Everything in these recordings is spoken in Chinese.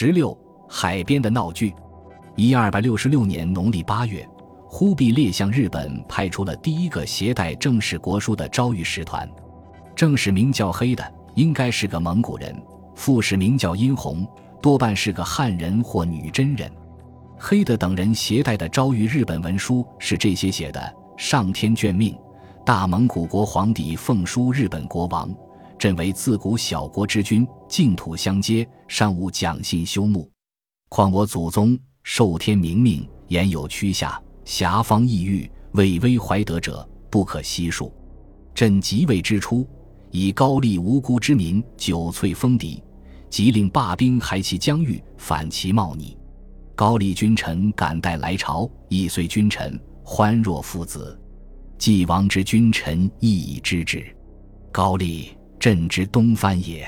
十六海边的闹剧。一二百六十六年农历八月，忽必烈向日本派出了第一个携带正式国书的昭御使团，正史名叫黑的，应该是个蒙古人；副使名叫殷红，多半是个汉人或女真人。黑的等人携带的昭谕日本文书是这些写的：上天眷命，大蒙古国皇帝奉书日本国王，朕为自古小国之君，净土相接，尚无讲信修睦，况我祖宗。受天明命，言有屈下，侠方异域，畏威怀德者不可悉数。朕即位之初，以高丽无辜之民久淬封敌，即令罢兵还其疆域，反其冒逆。高丽君臣感戴来朝，亦随君臣欢若父子。既亡之君臣亦已知之。高丽，朕之东藩也。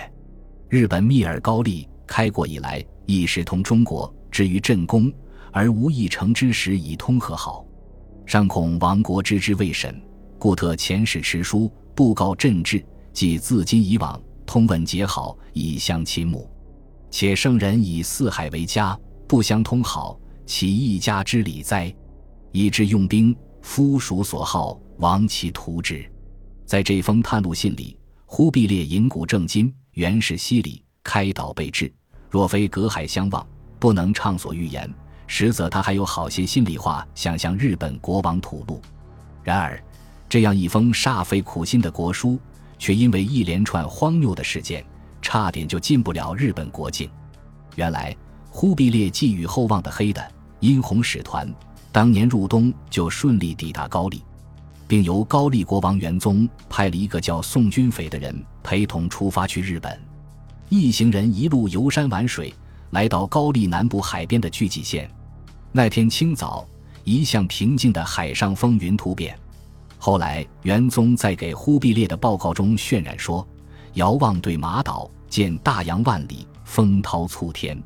日本密尔高丽开国以来，亦是同中国。至于朕功，而无一成之时，以通和好。尚恐亡国之之未审，故特遣使持书布告朕志，即自今以往，通问结好，以相亲睦。且圣人以四海为家，不相通好，其一家之礼哉？以致用兵，夫属所好，亡其图之。在这封探路信里，忽必烈引古正今，原是西里，开导备至。若非隔海相望。不能畅所欲言，实则他还有好些心里话想向日本国王吐露。然而，这样一封煞费苦心的国书，却因为一连串荒谬的事件，差点就进不了日本国境。原来，忽必烈寄予厚望的黑的殷红使团，当年入冬就顺利抵达高丽，并由高丽国王元宗派了一个叫宋君斐的人陪同出发去日本。一行人一路游山玩水。来到高丽南部海边的巨济县，那天清早，一向平静的海上风云突变。后来，元宗在给忽必烈的报告中渲染说：“遥望对马岛，见大洋万里，风涛簇天。”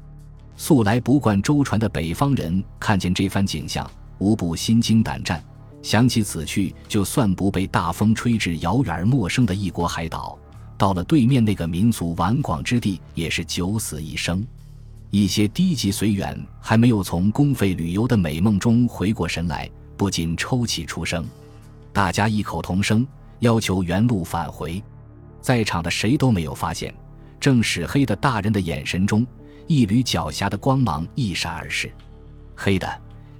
素来不惯舟船的北方人看见这番景象，无不心惊胆战，想起此去，就算不被大风吹至遥远而陌生的异国海岛，到了对面那个民族顽广之地，也是九死一生。一些低级随员还没有从公费旅游的美梦中回过神来，不禁抽泣出声。大家异口同声要求原路返回。在场的谁都没有发现，正使黑的大人的眼神中，一缕狡黠的光芒一闪而逝。黑的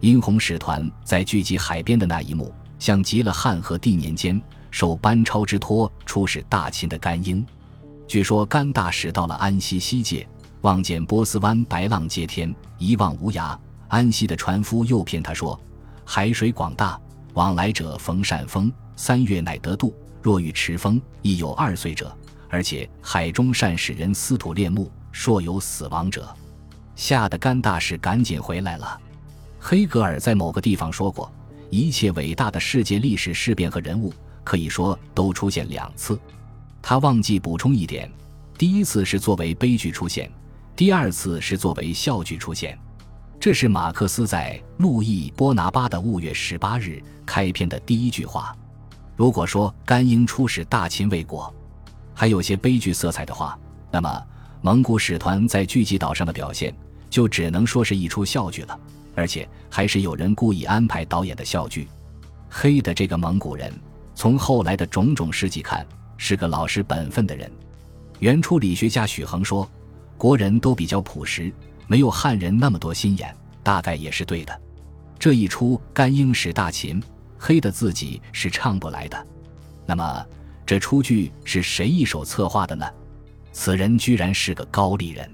殷红使团在聚集海边的那一幕，像极了汉和帝年间受班超之托出使大秦的甘英。据说甘大使到了安西西界。望见波斯湾白浪接天，一望无涯。安西的船夫诱骗他说：“海水广大，往来者逢善风，三月乃得渡。若遇迟风，亦有二岁者。而且海中善使人撕土炼木，说有死亡者。”吓得甘大使赶紧回来了。黑格尔在某个地方说过：“一切伟大的世界历史事变和人物，可以说都出现两次。”他忘记补充一点：第一次是作为悲剧出现。第二次是作为笑剧出现，这是马克思在《路易波拿巴的五月十八日》开篇的第一句话。如果说甘英出使大秦未果还有些悲剧色彩的话，那么蒙古使团在聚集岛上的表现就只能说是一出笑剧了，而且还是有人故意安排导演的笑剧。黑的这个蒙古人，从后来的种种事迹看，是个老实本分的人。原初理学家许衡说。国人都比较朴实，没有汉人那么多心眼，大概也是对的。这一出甘英使大秦，黑的自己是唱不来的。那么这出剧是谁一手策划的呢？此人居然是个高丽人。